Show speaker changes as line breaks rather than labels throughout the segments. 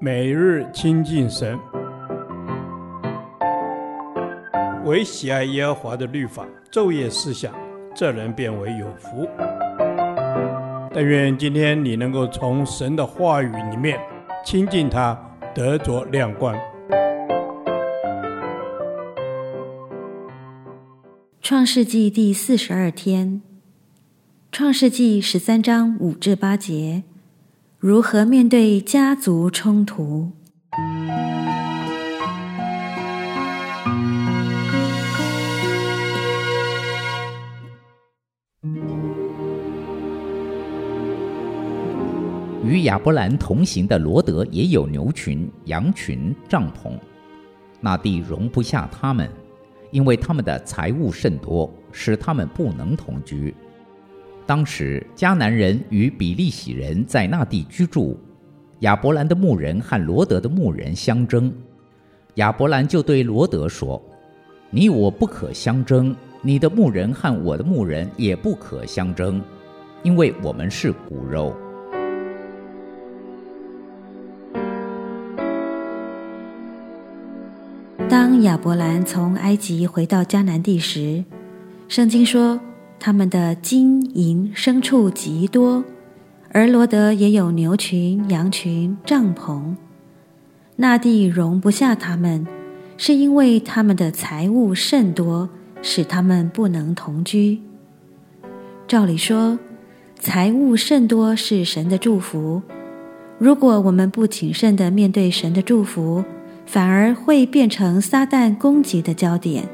每日亲近神，唯喜爱耶和华的律法，昼夜思想，这人便为有福。但愿今天你能够从神的话语里面亲近他，得着亮光。
创世纪第四十二天，创世纪十三章五至八节，如何面对家族冲突？
与亚伯兰同行的罗德也有牛群、羊群、帐篷，那地容不下他们。因为他们的财物甚多，使他们不能同居。当时迦南人与比利洗人在那地居住，亚伯兰的牧人和罗德的牧人相争。亚伯兰就对罗德说：“你我不可相争，你的牧人和我的牧人也不可相争，因为我们是骨肉。”
当亚伯兰从埃及回到迦南地时，圣经说他们的金银牲畜极多，而罗德也有牛群、羊群、帐篷。那地容不下他们，是因为他们的财物甚多，使他们不能同居。照理说，财物甚多是神的祝福。如果我们不谨慎地面对神的祝福，反而会变成撒旦攻击的焦点。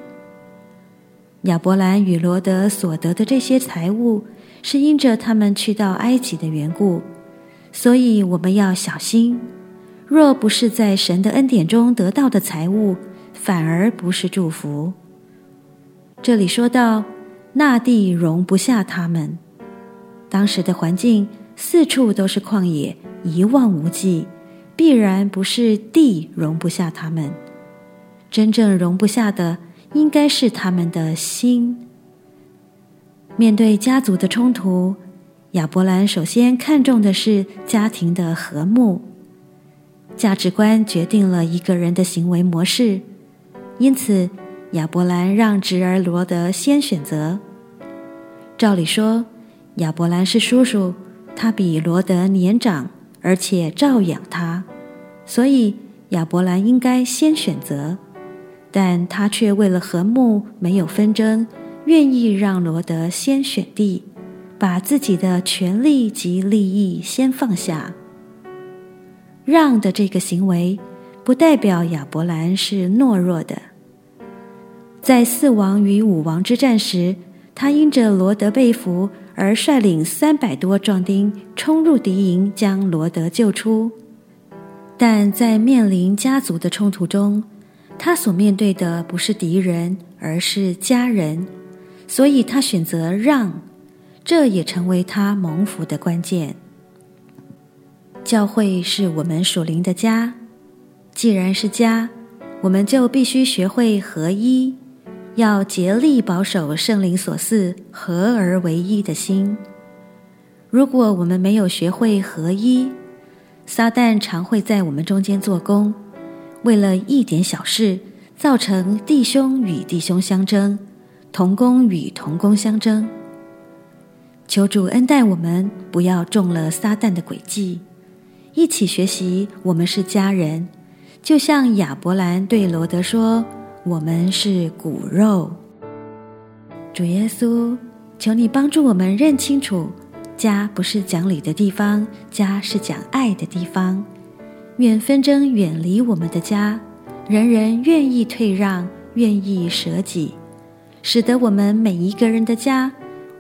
亚伯兰与罗得所得的这些财物，是因着他们去到埃及的缘故，所以我们要小心。若不是在神的恩典中得到的财物，反而不是祝福。这里说到那地容不下他们，当时的环境四处都是旷野，一望无际。必然不是地容不下他们，真正容不下的应该是他们的心。面对家族的冲突，亚伯兰首先看重的是家庭的和睦。价值观决定了一个人的行为模式，因此亚伯兰让侄儿罗德先选择。照理说，亚伯兰是叔叔，他比罗德年长。而且照养他，所以亚伯兰应该先选择，但他却为了和睦，没有纷争，愿意让罗德先选地，把自己的权利及利益先放下。让的这个行为，不代表亚伯兰是懦弱的。在四王与五王之战时，他因着罗德被俘。而率领三百多壮丁冲入敌营，将罗德救出。但在面临家族的冲突中，他所面对的不是敌人，而是家人，所以他选择让，这也成为他蒙福的关键。教会是我们属灵的家，既然是家，我们就必须学会合一。要竭力保守圣灵所赐合而为一的心。如果我们没有学会合一，撒旦常会在我们中间做工，为了一点小事，造成弟兄与弟兄相争，同工与同工相争。求主恩待我们，不要中了撒旦的诡计。一起学习，我们是家人，就像亚伯兰对罗德说。我们是骨肉，主耶稣，求你帮助我们认清楚，家不是讲理的地方，家是讲爱的地方。愿纷争远离我们的家，人人愿意退让，愿意舍己，使得我们每一个人的家，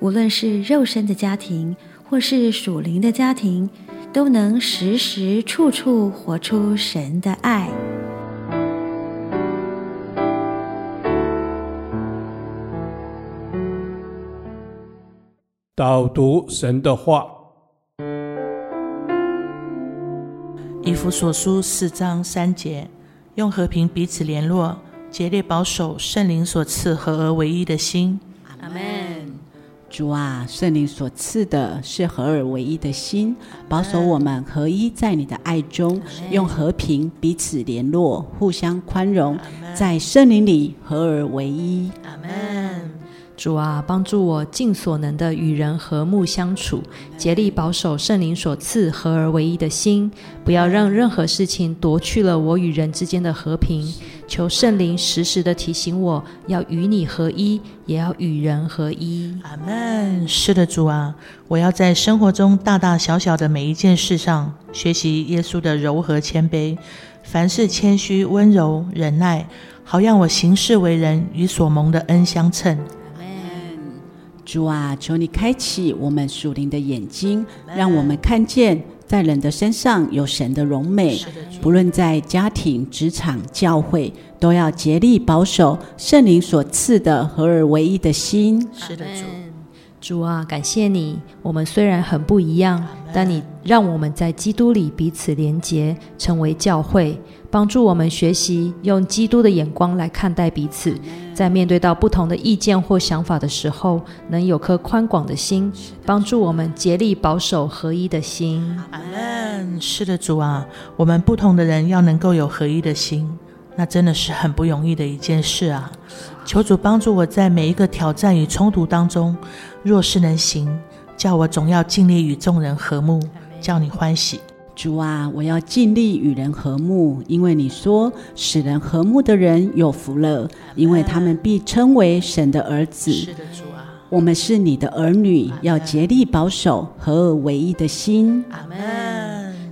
无论是肉身的家庭，或是属灵的家庭，都能时时处处活出神的爱。
导读神的话，
以弗所书四章三节，用和平彼此联络，竭力保守圣灵所赐合而为一的心。阿门。
主啊，圣灵所赐的是合而为一的心，保守我们合一在你的爱中，用和平彼此联络，互相宽容，在圣灵里合而为一。
阿门。
主啊，帮助我尽所能的与人和睦相处，竭力保守圣灵所赐合而为一的心，不要让任何事情夺去了我与人之间的和平。求圣灵时时的提醒我，要与你合一，也要与人合一。
阿门。是的，主啊，我要在生活中大大小小的每一件事上，学习耶稣的柔和谦卑，凡事谦虚温柔忍耐，好让我行事为人与所蒙的恩相称。
主啊，求你开启我们属灵的眼睛，让我们看见在人的身上有神的荣美。不论在家庭、职场、教会，都要竭力保守圣灵所赐的合而为一的心。
是的，主。
主啊，感谢你。我们虽然很不一样，但你让我们在基督里彼此连结，成为教会，帮助我们学习用基督的眼光来看待彼此。在面对到不同的意见或想法的时候，能有颗宽广的心，帮助我们竭力保守合一的心。
阿门。是的，主啊，我们不同的人要能够有合一的心。那真的是很不容易的一件事啊！求主帮助我在每一个挑战与冲突当中，若是能行，叫我总要尽力与众人和睦，叫你欢喜。
主啊，我要尽力与人和睦，因为你说使人和睦的人有福了，因为他们必称为神的儿子。
是的，主啊，
我们是你的儿女，要竭力保守合而为一的心。
阿门。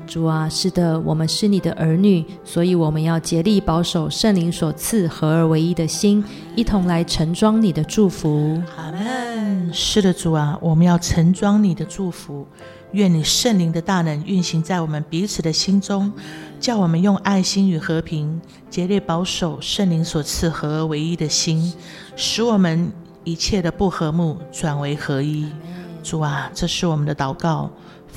主啊，是的，我们是你的儿女，所以我们要竭力保守圣灵所赐合而为一的心，一同来盛装你的祝福。
阿门。是的，主啊，我们要盛装你的祝福，愿你圣灵的大能运行在我们彼此的心中，叫我们用爱心与和平竭力保守圣灵所赐合而为一的心，使我们一切的不和睦转为合一。主啊，这是我们的祷告。